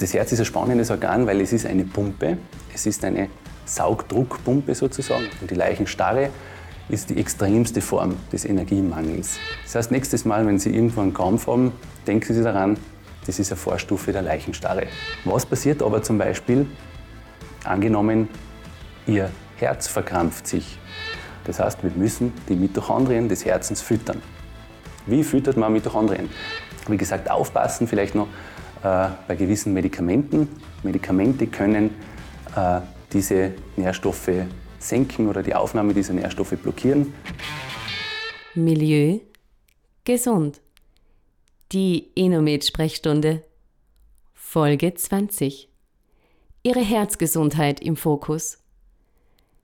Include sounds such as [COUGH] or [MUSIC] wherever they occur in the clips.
Das Herz ist ein spannendes Organ, weil es ist eine Pumpe. Es ist eine Saugdruckpumpe sozusagen. Und die Leichenstarre ist die extremste Form des Energiemangels. Das heißt, nächstes Mal, wenn Sie irgendwo einen Krampf haben, denken Sie daran, das ist eine Vorstufe der Leichenstarre. Was passiert aber zum Beispiel, angenommen, Ihr Herz verkrampft sich. Das heißt, wir müssen die Mitochondrien des Herzens füttern. Wie füttert man Mitochondrien? Wie gesagt, aufpassen vielleicht noch äh, bei gewissen Medikamenten. Medikamente können äh, diese Nährstoffe senken oder die Aufnahme dieser Nährstoffe blockieren. Milieu gesund. Die Enomed-Sprechstunde. Folge 20. Ihre Herzgesundheit im Fokus.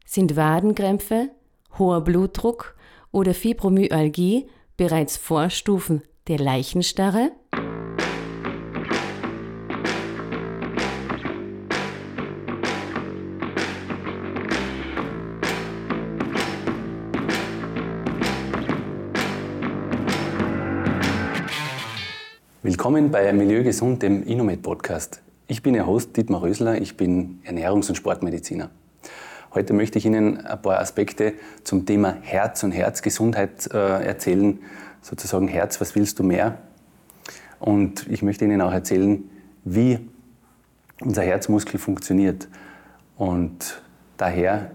Sind Wadenkrämpfe, hoher Blutdruck oder Fibromyalgie bereits Vorstufen der Leichenstarre? Willkommen bei Milieu Gesund, dem Inomed Podcast. Ich bin Ihr Host Dietmar Rösler, ich bin Ernährungs- und Sportmediziner. Heute möchte ich Ihnen ein paar Aspekte zum Thema Herz und Herzgesundheit äh, erzählen. Sozusagen Herz, was willst du mehr? Und ich möchte Ihnen auch erzählen, wie unser Herzmuskel funktioniert. Und daher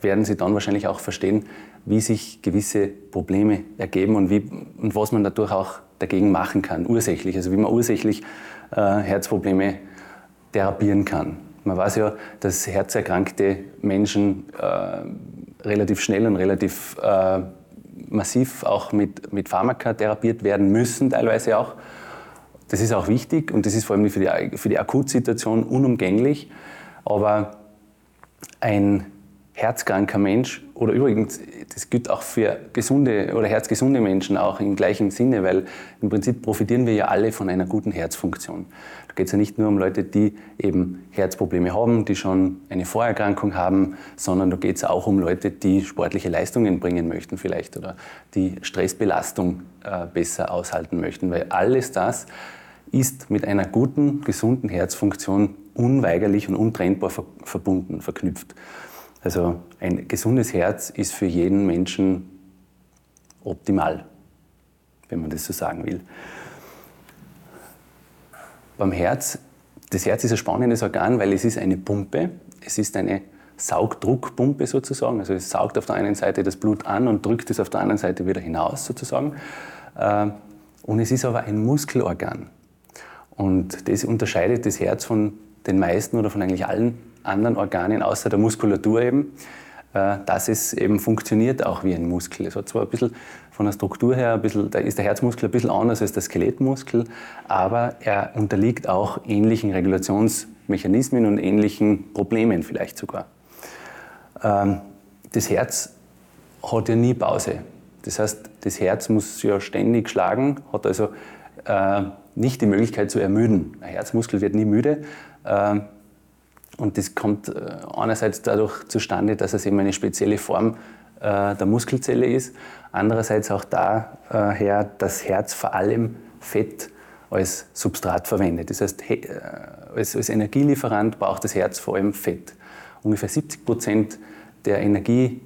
werden Sie dann wahrscheinlich auch verstehen, wie sich gewisse Probleme ergeben und, wie, und was man dadurch auch dagegen machen kann, ursächlich. Also wie man ursächlich äh, Herzprobleme therapieren kann. Man weiß ja, dass herzerkrankte Menschen äh, relativ schnell und relativ äh, massiv auch mit, mit Pharmaka therapiert werden müssen, teilweise auch. Das ist auch wichtig und das ist vor allem für die, für die Akutsituation unumgänglich. Aber ein herzkranker Mensch oder übrigens, das gilt auch für gesunde oder herzgesunde Menschen auch im gleichen Sinne, weil im Prinzip profitieren wir ja alle von einer guten Herzfunktion. Da geht es ja nicht nur um Leute, die eben Herzprobleme haben, die schon eine Vorerkrankung haben, sondern da geht es auch um Leute, die sportliche Leistungen bringen möchten vielleicht oder die Stressbelastung äh, besser aushalten möchten, weil alles das ist mit einer guten, gesunden Herzfunktion unweigerlich und untrennbar verbunden, verknüpft. Also ein gesundes Herz ist für jeden Menschen optimal, wenn man das so sagen will. Beim Herz, das Herz ist ein spannendes Organ, weil es ist eine Pumpe, es ist eine Saugdruckpumpe sozusagen. Also es saugt auf der einen Seite das Blut an und drückt es auf der anderen Seite wieder hinaus sozusagen. Äh, und es ist aber ein Muskelorgan. Und das unterscheidet das Herz von den meisten oder von eigentlich allen anderen Organen außer der Muskulatur eben, äh, dass es eben funktioniert auch wie ein Muskel. Es hat zwar ein bisschen von der Struktur her, ein bisschen, da ist der Herzmuskel ein bisschen anders als der Skelettmuskel, aber er unterliegt auch ähnlichen Regulationsmechanismen und ähnlichen Problemen vielleicht sogar. Ähm, das Herz hat ja nie Pause. Das heißt, das Herz muss ja ständig schlagen, hat also äh, nicht die Möglichkeit zu ermüden. Ein Herzmuskel wird nie müde. Und das kommt äh, einerseits dadurch zustande, dass es eben eine spezielle Form äh, der Muskelzelle ist, andererseits auch daher, äh, dass Herz vor allem Fett als Substrat verwendet. Das heißt, als, als Energielieferant braucht das Herz vor allem Fett. Ungefähr 70 Prozent der Energie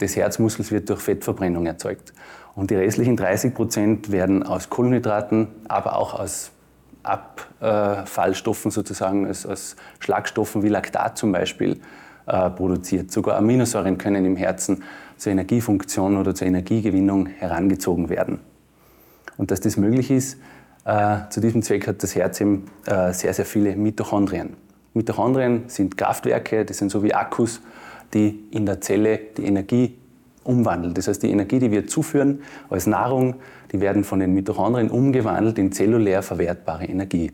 des Herzmuskels wird durch Fettverbrennung erzeugt. Und die restlichen 30 Prozent werden aus Kohlenhydraten, aber auch aus Abfallstoffen sozusagen, als, als Schlagstoffen wie Laktat zum Beispiel, äh, produziert. Sogar Aminosäuren können im Herzen zur Energiefunktion oder zur Energiegewinnung herangezogen werden. Und dass das möglich ist, äh, zu diesem Zweck hat das Herz eben äh, sehr, sehr viele Mitochondrien. Mitochondrien sind Kraftwerke, die sind so wie Akkus, die in der Zelle die Energie umwandeln. Das heißt, die Energie, die wir zuführen als Nahrung, die werden von den Mitochondrien umgewandelt in zellulär verwertbare Energie.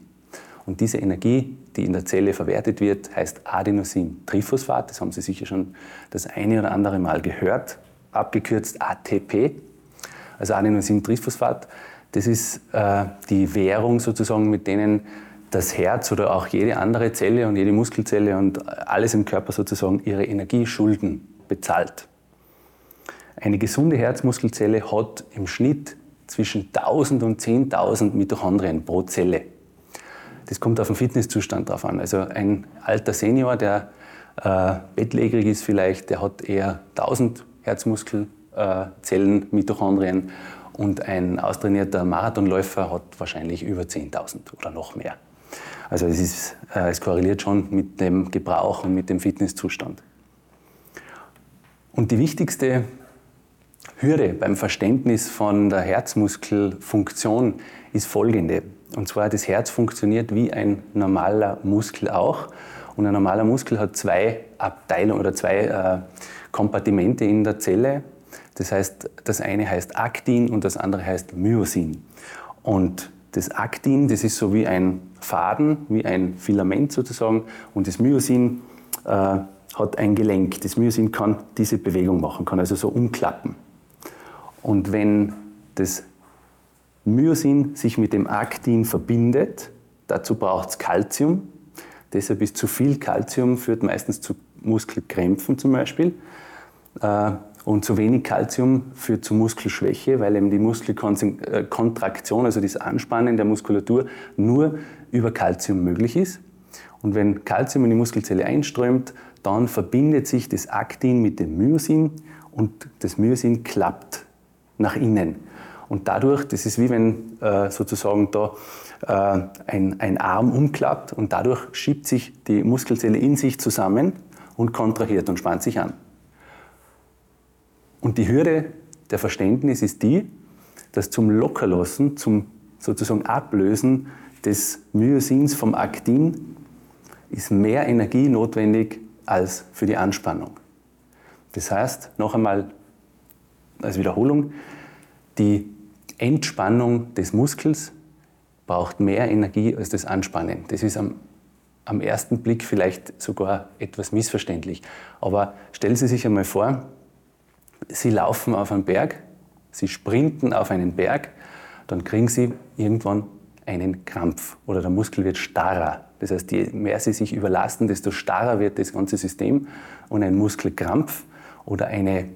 Und diese Energie, die in der Zelle verwertet wird, heißt Adenosin-Triphosphat. Das haben Sie sicher schon das eine oder andere Mal gehört, abgekürzt ATP. Also Adenosin-Triphosphat, das ist äh, die Währung sozusagen, mit denen das Herz oder auch jede andere Zelle und jede Muskelzelle und alles im Körper sozusagen ihre Energieschulden bezahlt. Eine gesunde Herzmuskelzelle hat im Schnitt zwischen 1000 und 10.000 Mitochondrien pro Zelle. das kommt auf den Fitnesszustand drauf an. Also ein alter Senior, der äh, bettlägerig ist vielleicht, der hat eher 1000 Herzmuskelzellen, äh, Mitochondrien und ein austrainierter Marathonläufer hat wahrscheinlich über 10.000 oder noch mehr. Also es, ist, äh, es korreliert schon mit dem Gebrauch und mit dem Fitnesszustand. Und die wichtigste Hürde beim Verständnis von der Herzmuskelfunktion ist folgende. Und zwar, das Herz funktioniert wie ein normaler Muskel auch. Und ein normaler Muskel hat zwei Abteilungen oder zwei äh, Kompartimente in der Zelle. Das heißt, das eine heißt Aktin und das andere heißt Myosin. Und das Aktin, das ist so wie ein Faden, wie ein Filament sozusagen. Und das Myosin äh, hat ein Gelenk. Das Myosin kann diese Bewegung machen, kann also so umklappen. Und wenn das Myosin sich mit dem Aktin verbindet, dazu braucht es Calcium. Deshalb ist zu viel Calcium führt meistens zu Muskelkrämpfen zum Beispiel. Äh, und zu wenig Kalzium führt zu Muskelschwäche, weil eben die Muskelkontraktion, also das Anspannen der Muskulatur, nur über Kalzium möglich ist. Und wenn Kalzium in die Muskelzelle einströmt, dann verbindet sich das Aktin mit dem Myosin und das Myosin klappt nach innen. Und dadurch, das ist wie wenn äh, sozusagen da äh, ein, ein Arm umklappt und dadurch schiebt sich die Muskelzelle in sich zusammen und kontrahiert und spannt sich an. Und die Hürde der Verständnis ist die, dass zum Lockerlassen, zum sozusagen Ablösen des Myosins vom Aktin ist mehr Energie notwendig als für die Anspannung. Das heißt, noch einmal als Wiederholung, die Entspannung des Muskels braucht mehr Energie als das Anspannen. Das ist am, am ersten Blick vielleicht sogar etwas missverständlich. Aber stellen Sie sich einmal vor, Sie laufen auf einen Berg, Sie sprinten auf einen Berg, dann kriegen Sie irgendwann einen Krampf oder der Muskel wird starrer. Das heißt, je mehr Sie sich überlasten, desto starrer wird das ganze System und ein Muskelkrampf oder eine,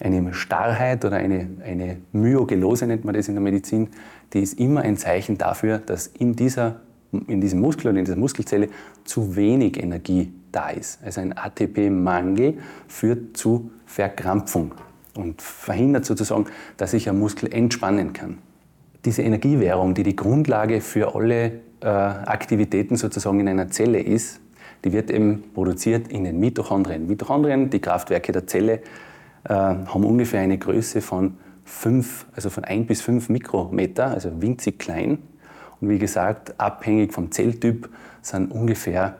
eine Starrheit oder eine, eine Myogelose nennt man das in der Medizin, die ist immer ein Zeichen dafür, dass in, dieser, in diesem Muskel oder in dieser Muskelzelle zu wenig Energie da ist. Also ein ATP-Mangel führt zu Verkrampfung und verhindert sozusagen, dass sich ein Muskel entspannen kann. Diese Energiewährung, die die Grundlage für alle äh, Aktivitäten sozusagen in einer Zelle ist, die wird eben produziert in den Mitochondrien. Mitochondrien, die Kraftwerke der Zelle, haben ungefähr eine Größe von 5, also von 1 bis 5 Mikrometer, also winzig klein. Und wie gesagt, abhängig vom Zelltyp sind ungefähr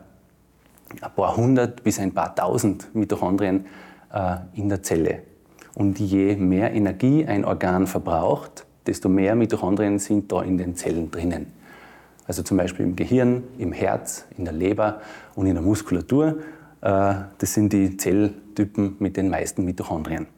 ein paar hundert bis ein paar tausend Mitochondrien äh, in der Zelle. Und je mehr Energie ein Organ verbraucht, desto mehr Mitochondrien sind da in den Zellen drinnen. Also zum Beispiel im Gehirn, im Herz, in der Leber und in der Muskulatur. Äh, das sind die Zelltypen mit den meisten Mitochondrien.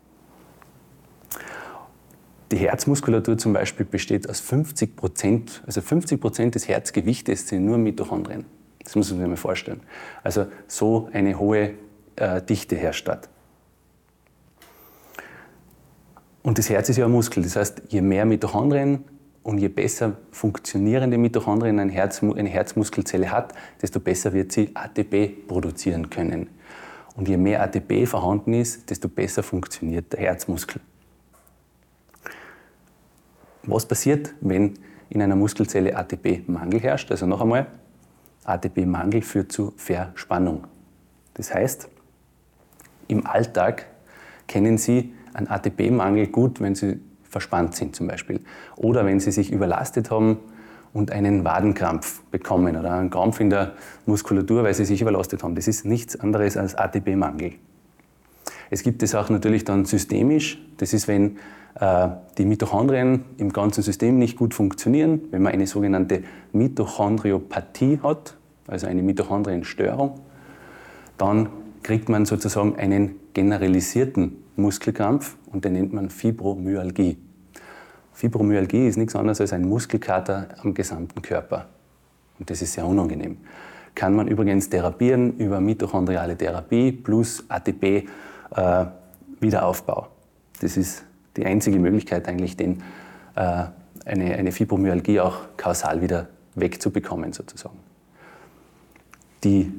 Die Herzmuskulatur zum Beispiel besteht aus 50 Prozent, also 50 Prozent des Herzgewichtes sind nur Mitochondrien. Das muss man sich mal vorstellen. Also so eine hohe äh, Dichte herrscht dort. Und das Herz ist ja ein Muskel. Das heißt, je mehr Mitochondrien und je besser funktionierende Mitochondrien ein Herz, eine Herzmuskelzelle hat, desto besser wird sie ATP produzieren können. Und je mehr ATP vorhanden ist, desto besser funktioniert der Herzmuskel. Was passiert, wenn in einer Muskelzelle ATP-Mangel herrscht? Also noch einmal, ATP-Mangel führt zu Verspannung. Das heißt, im Alltag kennen Sie einen ATP-Mangel gut, wenn Sie verspannt sind zum Beispiel. Oder wenn Sie sich überlastet haben und einen Wadenkrampf bekommen oder einen Krampf in der Muskulatur, weil Sie sich überlastet haben. Das ist nichts anderes als ATP-Mangel. Es gibt es auch natürlich dann systemisch. Das ist, wenn äh, die Mitochondrien im ganzen System nicht gut funktionieren, wenn man eine sogenannte Mitochondriopathie hat, also eine Mitochondrienstörung, dann kriegt man sozusagen einen generalisierten Muskelkrampf und den nennt man Fibromyalgie. Fibromyalgie ist nichts anderes als ein Muskelkater am gesamten Körper. Und das ist sehr unangenehm. Kann man übrigens therapieren über mitochondriale Therapie plus ATP-Wiederaufbau. Äh, das ist die einzige Möglichkeit eigentlich, den, äh, eine, eine Fibromyalgie auch kausal wieder wegzubekommen sozusagen. Die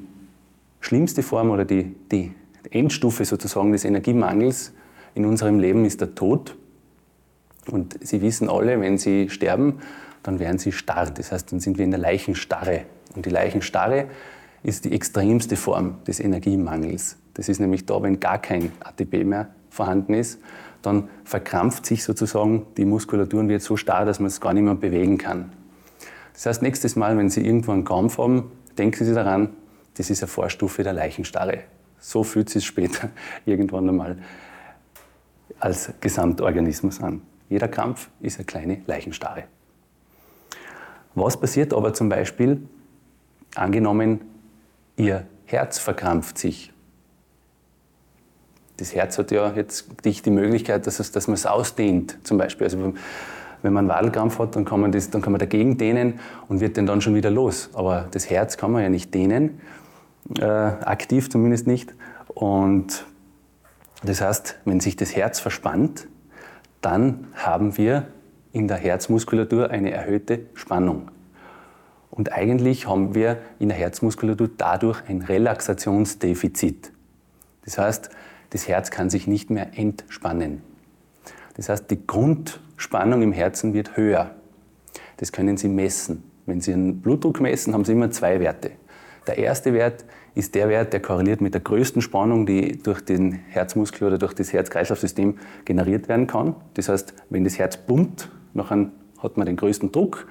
schlimmste Form oder die, die Endstufe sozusagen des Energiemangels in unserem Leben ist der Tod. Und Sie wissen alle, wenn Sie sterben, dann werden Sie starr. Das heißt, dann sind wir in der Leichenstarre. Und die Leichenstarre ist die extremste Form des Energiemangels. Das ist nämlich da, wenn gar kein ATP mehr vorhanden ist, dann verkrampft sich sozusagen die Muskulatur und wird so starr, dass man es gar nicht mehr bewegen kann. Das heißt, nächstes Mal, wenn Sie irgendwo einen Krampf haben, denken Sie daran, das ist eine Vorstufe der Leichenstarre. So fühlt sich später [LAUGHS] irgendwann einmal als Gesamtorganismus an. Jeder Krampf ist eine kleine Leichenstarre. Was passiert aber zum Beispiel, angenommen, Ihr Herz verkrampft sich? Das Herz hat ja jetzt nicht die Möglichkeit, dass, es, dass man es ausdehnt, zum Beispiel. Also wenn man einen Wadelkrampf hat, dann kann, man das, dann kann man dagegen dehnen und wird den dann schon wieder los. Aber das Herz kann man ja nicht dehnen, äh, aktiv zumindest nicht. Und das heißt, wenn sich das Herz verspannt, dann haben wir in der Herzmuskulatur eine erhöhte Spannung. Und eigentlich haben wir in der Herzmuskulatur dadurch ein Relaxationsdefizit. Das heißt, das Herz kann sich nicht mehr entspannen. Das heißt, die Grundspannung im Herzen wird höher. Das können Sie messen. Wenn Sie einen Blutdruck messen, haben Sie immer zwei Werte. Der erste Wert ist der Wert, der korreliert mit der größten Spannung, die durch den Herzmuskel oder durch das Herz-Kreislauf-System generiert werden kann. Das heißt, wenn das Herz pumpt, dann hat man den größten Druck.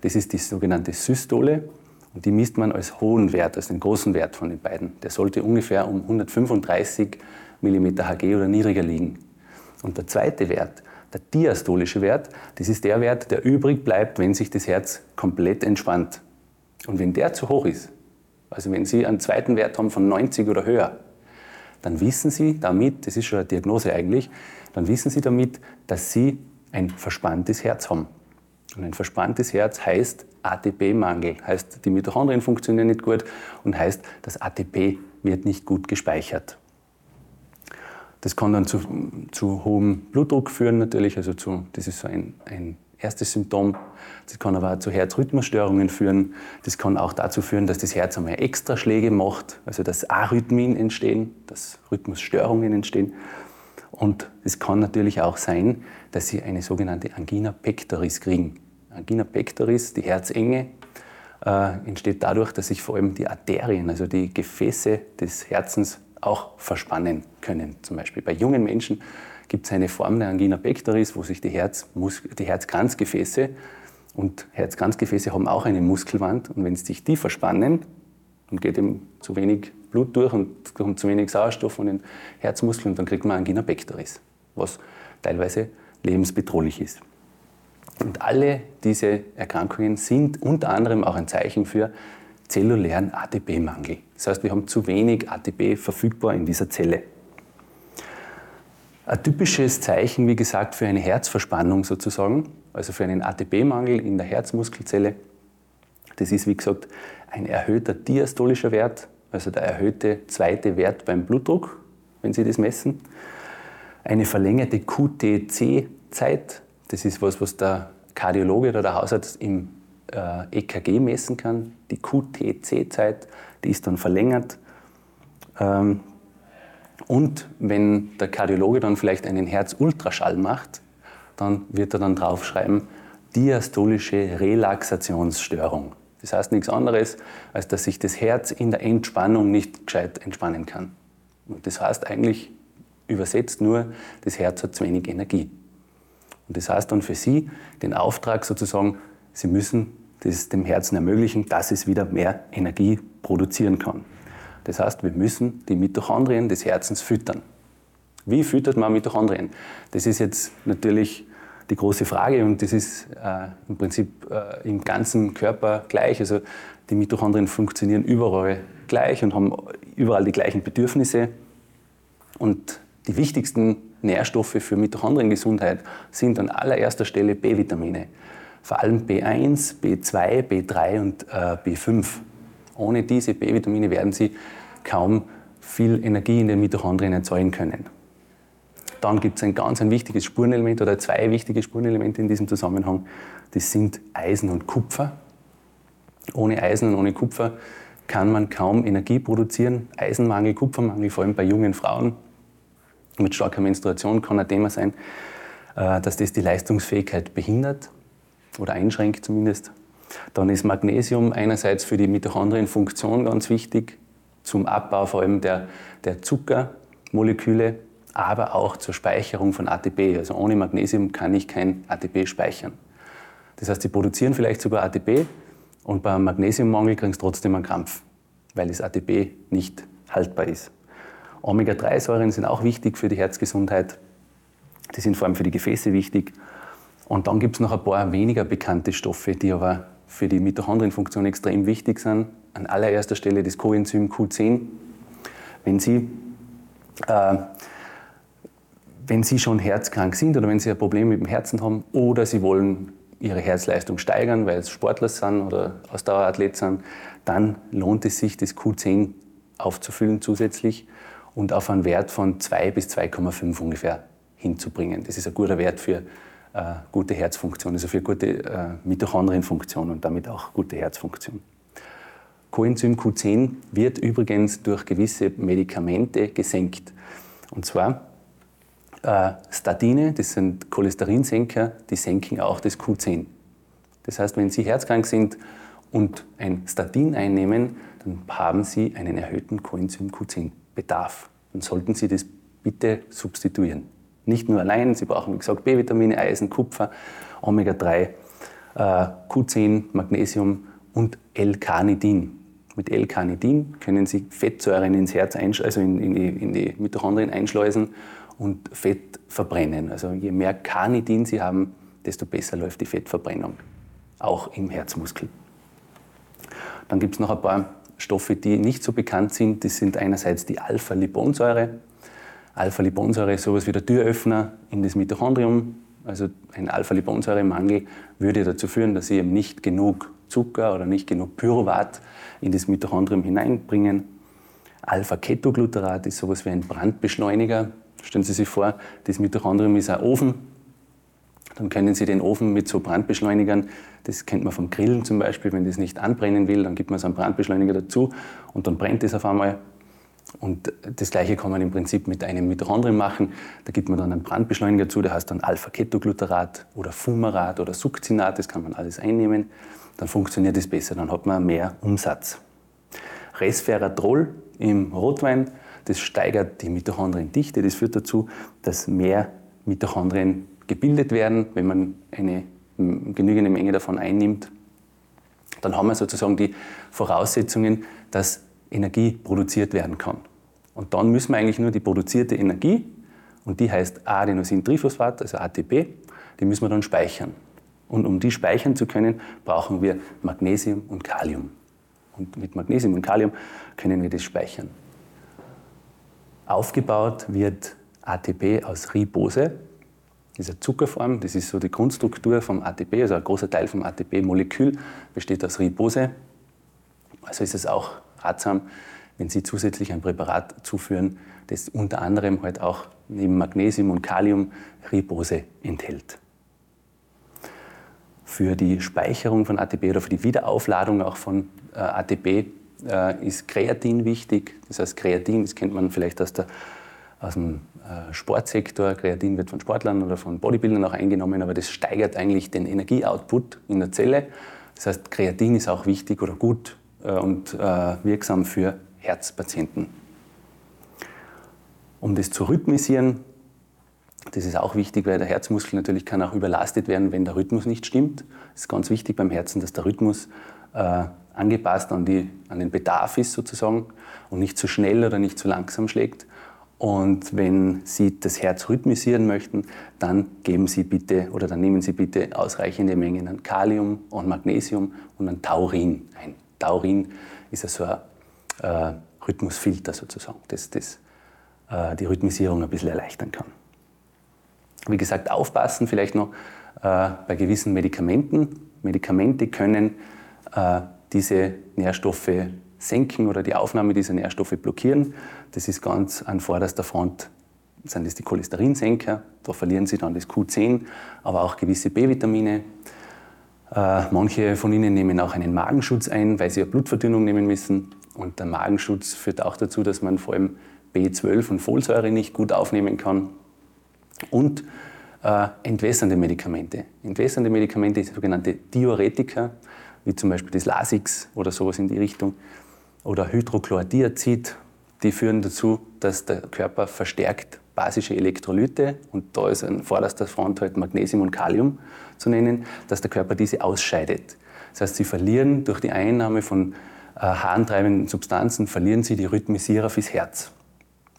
Das ist die sogenannte Systole. Und die misst man als hohen Wert, als den großen Wert von den beiden. Der sollte ungefähr um 135 mm Hg oder niedriger liegen. Und der zweite Wert, der diastolische Wert, das ist der Wert, der übrig bleibt, wenn sich das Herz komplett entspannt. Und wenn der zu hoch ist, also wenn Sie einen zweiten Wert haben von 90 oder höher, dann wissen Sie damit, das ist schon eine Diagnose eigentlich, dann wissen Sie damit, dass Sie ein verspanntes Herz haben. Und ein verspanntes Herz heißt ATP-Mangel, heißt die Mitochondrien funktionieren nicht gut und heißt, das ATP wird nicht gut gespeichert. Das kann dann zu, zu hohem Blutdruck führen natürlich, also zu, das ist so ein, ein erstes Symptom. Das kann aber auch zu Herzrhythmusstörungen führen. Das kann auch dazu führen, dass das Herz einmal extra Schläge macht, also dass Arrhythmien entstehen, dass Rhythmusstörungen entstehen. Und es kann natürlich auch sein, dass Sie eine sogenannte Angina pectoris kriegen. Angina pectoris, die Herzenge, äh, entsteht dadurch, dass sich vor allem die Arterien, also die Gefäße des Herzens, auch verspannen können. Zum Beispiel bei jungen Menschen gibt es eine Form der Angina pectoris, wo sich die, Herzmus die Herzkranzgefäße und Herzkranzgefäße haben auch eine Muskelwand und wenn sich die verspannen, dann geht eben zu wenig Blut durch und kommt zu wenig Sauerstoff von den Herzmuskeln und dann kriegt man Angina pectoris, was teilweise lebensbedrohlich ist. Und alle diese Erkrankungen sind unter anderem auch ein Zeichen für zellulären ATP-Mangel. Das heißt, wir haben zu wenig ATP verfügbar in dieser Zelle. Ein typisches Zeichen, wie gesagt, für eine Herzverspannung sozusagen, also für einen ATP-Mangel in der Herzmuskelzelle, das ist wie gesagt ein erhöhter diastolischer Wert, also der erhöhte zweite Wert beim Blutdruck, wenn Sie das messen. Eine verlängerte QTC-Zeit, das ist was, was der Kardiologe oder der Hausarzt im äh, EKG messen kann. Die QTC-Zeit, die ist dann verlängert. Ähm, und wenn der Kardiologe dann vielleicht einen Herzultraschall macht, dann wird er dann draufschreiben, diastolische Relaxationsstörung. Das heißt nichts anderes, als dass sich das Herz in der Entspannung nicht gescheit entspannen kann. Und das heißt eigentlich übersetzt nur, das Herz hat zu wenig Energie. Und das heißt dann für Sie den Auftrag sozusagen, Sie müssen das dem Herzen ermöglichen, dass es wieder mehr Energie produzieren kann. Das heißt, wir müssen die Mitochondrien des Herzens füttern. Wie füttert man Mitochondrien? Das ist jetzt natürlich die große Frage und das ist äh, im Prinzip äh, im ganzen Körper gleich. Also die Mitochondrien funktionieren überall gleich und haben überall die gleichen Bedürfnisse. Und die wichtigsten Nährstoffe für Mitochondriengesundheit sind an allererster Stelle B-Vitamine. Vor allem B1, B2, B3 und äh, B5. Ohne diese B-Vitamine werden Sie kaum viel Energie in den Mitochondrien erzeugen können. Dann gibt es ein ganz ein wichtiges Spurenelement oder zwei wichtige Spurenelemente in diesem Zusammenhang. Das sind Eisen und Kupfer. Ohne Eisen und ohne Kupfer kann man kaum Energie produzieren. Eisenmangel, Kupfermangel, vor allem bei jungen Frauen mit starker Menstruation kann ein Thema sein, äh, dass das die Leistungsfähigkeit behindert oder einschränkt zumindest. Dann ist Magnesium einerseits für die Mitochondrienfunktion ganz wichtig, zum Abbau vor allem der, der Zuckermoleküle, aber auch zur Speicherung von ATP. Also ohne Magnesium kann ich kein ATP speichern. Das heißt, sie produzieren vielleicht sogar ATP und beim Magnesiummangel kriegen sie trotzdem einen Krampf, weil das ATP nicht haltbar ist. Omega-3-Säuren sind auch wichtig für die Herzgesundheit. Die sind vor allem für die Gefäße wichtig. Und dann gibt es noch ein paar weniger bekannte Stoffe, die aber für die Mitochondrienfunktion extrem wichtig sind. An allererster Stelle das Coenzym Q10. Wenn Sie, äh, wenn Sie schon herzkrank sind oder wenn Sie ein Problem mit dem Herzen haben oder Sie wollen Ihre Herzleistung steigern, weil Sie Sportler sind oder Ausdauerathlet sind, dann lohnt es sich, das Q10 aufzufüllen zusätzlich und auf einen Wert von 2 bis 2,5 ungefähr hinzubringen. Das ist ein guter Wert für gute Herzfunktion, also für gute äh, Mitochondrienfunktion und damit auch gute Herzfunktion. Coenzym Q10 wird übrigens durch gewisse Medikamente gesenkt. Und zwar äh, Statine, das sind Cholesterinsenker, die senken auch das Q10. Das heißt, wenn Sie herzkrank sind und ein Statin einnehmen, dann haben Sie einen erhöhten Coenzym Q10-Bedarf. Dann sollten Sie das bitte substituieren. Nicht nur allein, Sie brauchen, wie gesagt, B-Vitamine, Eisen, Kupfer, Omega-3, äh, Q10, Magnesium und L-Carnitin. Mit L-Carnitin können Sie Fettsäuren ins Herz, also in, in, die, in die Mitochondrien einschleusen und Fett verbrennen. Also je mehr Carnitin Sie haben, desto besser läuft die Fettverbrennung, auch im Herzmuskel. Dann gibt es noch ein paar Stoffe, die nicht so bekannt sind. Das sind einerseits die Alpha-Liponsäure. Alpha-Liponsäure ist sowas wie der Türöffner in das Mitochondrium. Also ein Alpha-Liponsäure-Mangel würde dazu führen, dass Sie eben nicht genug Zucker oder nicht genug Pyruvat in das Mitochondrium hineinbringen. Alpha-Ketogluterat ist sowas wie ein Brandbeschleuniger. Stellen Sie sich vor, das Mitochondrium ist ein Ofen. Dann können Sie den Ofen mit so Brandbeschleunigern, das kennt man vom Grillen zum Beispiel, wenn das nicht anbrennen will, dann gibt man so einen Brandbeschleuniger dazu und dann brennt es auf einmal. Und das Gleiche kann man im Prinzip mit einem Mitochondrium machen. Da gibt man dann einen Brandbeschleuniger dazu, der heißt dann Alpha-Ketogluterat oder Fumarat oder Succinat, das kann man alles einnehmen. Dann funktioniert es besser, dann hat man mehr Umsatz. Resveratrol im Rotwein, das steigert die Mitochondriendichte. Das führt dazu, dass mehr Mitochondrien gebildet werden, wenn man eine genügende Menge davon einnimmt. Dann haben wir sozusagen die Voraussetzungen, dass Energie produziert werden kann. Und dann müssen wir eigentlich nur die produzierte Energie, und die heißt Adenosintriphosphat, also ATP, die müssen wir dann speichern. Und um die speichern zu können, brauchen wir Magnesium und Kalium. Und mit Magnesium und Kalium können wir das speichern. Aufgebaut wird ATP aus Ribose, dieser Zuckerform. Das ist so die Grundstruktur vom ATP, also ein großer Teil vom ATP-Molekül besteht aus Ribose. Also ist es auch ratsam, wenn Sie zusätzlich ein Präparat zuführen, das unter anderem halt auch neben Magnesium und Kalium Ribose enthält. Für die Speicherung von ATP oder für die Wiederaufladung auch von äh, ATP äh, ist Kreatin wichtig. Das heißt, Kreatin, das kennt man vielleicht aus, der, aus dem äh, Sportsektor. Kreatin wird von Sportlern oder von Bodybuildern auch eingenommen, aber das steigert eigentlich den Energieoutput in der Zelle. Das heißt, Kreatin ist auch wichtig oder gut und äh, wirksam für Herzpatienten. Um das zu rhythmisieren, das ist auch wichtig, weil der Herzmuskel natürlich kann auch überlastet werden, wenn der Rhythmus nicht stimmt. Es ist ganz wichtig beim Herzen, dass der Rhythmus äh, angepasst an, die, an den Bedarf ist sozusagen und nicht zu schnell oder nicht zu langsam schlägt. Und wenn Sie das Herz rhythmisieren möchten, dann geben Sie bitte oder dann nehmen Sie bitte ausreichende Mengen an Kalium und Magnesium und an Taurin ein. Taurin ist also ein äh, Rhythmusfilter sozusagen, das, das äh, die Rhythmisierung ein bisschen erleichtern kann. Wie gesagt, aufpassen vielleicht noch äh, bei gewissen Medikamenten. Medikamente können äh, diese Nährstoffe senken oder die Aufnahme dieser Nährstoffe blockieren. Das ist ganz an vorderster Front sind das die Cholesterinsenker, da verlieren sie dann das Q10, aber auch gewisse B-Vitamine. Äh, manche von ihnen nehmen auch einen Magenschutz ein, weil sie eine Blutverdünnung nehmen müssen. Und der Magenschutz führt auch dazu, dass man vor allem B12 und Folsäure nicht gut aufnehmen kann. Und äh, entwässernde Medikamente. Entwässernde Medikamente, sogenannte Diuretika, wie zum Beispiel das Lasix oder sowas in die Richtung, oder Hydrochlordiazid, die führen dazu, dass der Körper verstärkt basische Elektrolyte, und da ist an vorderster Front halt Magnesium und Kalium zu nennen, dass der Körper diese ausscheidet. Das heißt, sie verlieren durch die Einnahme von äh, harntreibenden Substanzen, verlieren sie die Rhythmisierer fürs Herz.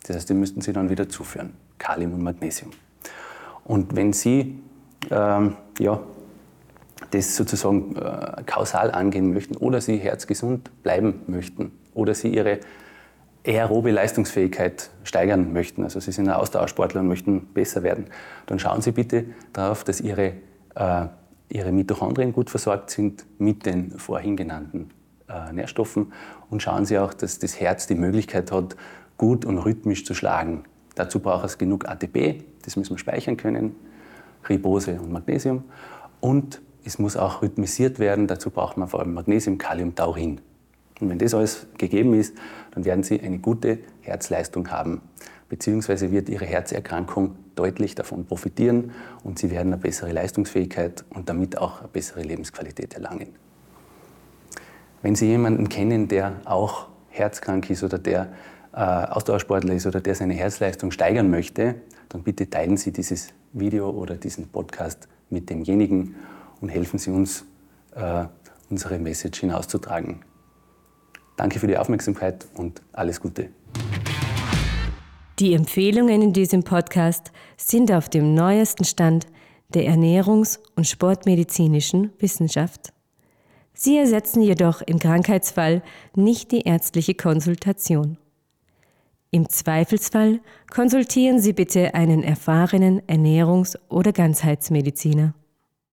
Das heißt, die müssten sie dann wieder zuführen, Kalium und Magnesium. Und wenn Sie ähm, ja, das sozusagen äh, kausal angehen möchten oder Sie herzgesund bleiben möchten oder Sie Ihre aerobe Leistungsfähigkeit steigern möchten, also Sie sind ein Ausdauersportler und möchten besser werden, dann schauen Sie bitte darauf, dass Ihre, äh, Ihre Mitochondrien gut versorgt sind mit den vorhin genannten äh, Nährstoffen und schauen Sie auch, dass das Herz die Möglichkeit hat, gut und rhythmisch zu schlagen. Dazu braucht es genug ATP, das müssen wir speichern können, Ribose und Magnesium. Und es muss auch rhythmisiert werden, dazu braucht man vor allem Magnesium, Kalium, Taurin. Und wenn das alles gegeben ist, dann werden Sie eine gute Herzleistung haben, beziehungsweise wird Ihre Herzerkrankung deutlich davon profitieren und Sie werden eine bessere Leistungsfähigkeit und damit auch eine bessere Lebensqualität erlangen. Wenn Sie jemanden kennen, der auch herzkrank ist oder der äh, Ausdauersportler ist oder der seine Herzleistung steigern möchte, dann bitte teilen Sie dieses Video oder diesen Podcast mit demjenigen und helfen Sie uns, äh, unsere Message hinauszutragen. Danke für die Aufmerksamkeit und alles Gute. Die Empfehlungen in diesem Podcast sind auf dem neuesten Stand der ernährungs- und sportmedizinischen Wissenschaft. Sie ersetzen jedoch im Krankheitsfall nicht die ärztliche Konsultation. Im Zweifelsfall konsultieren Sie bitte einen erfahrenen Ernährungs- oder Ganzheitsmediziner.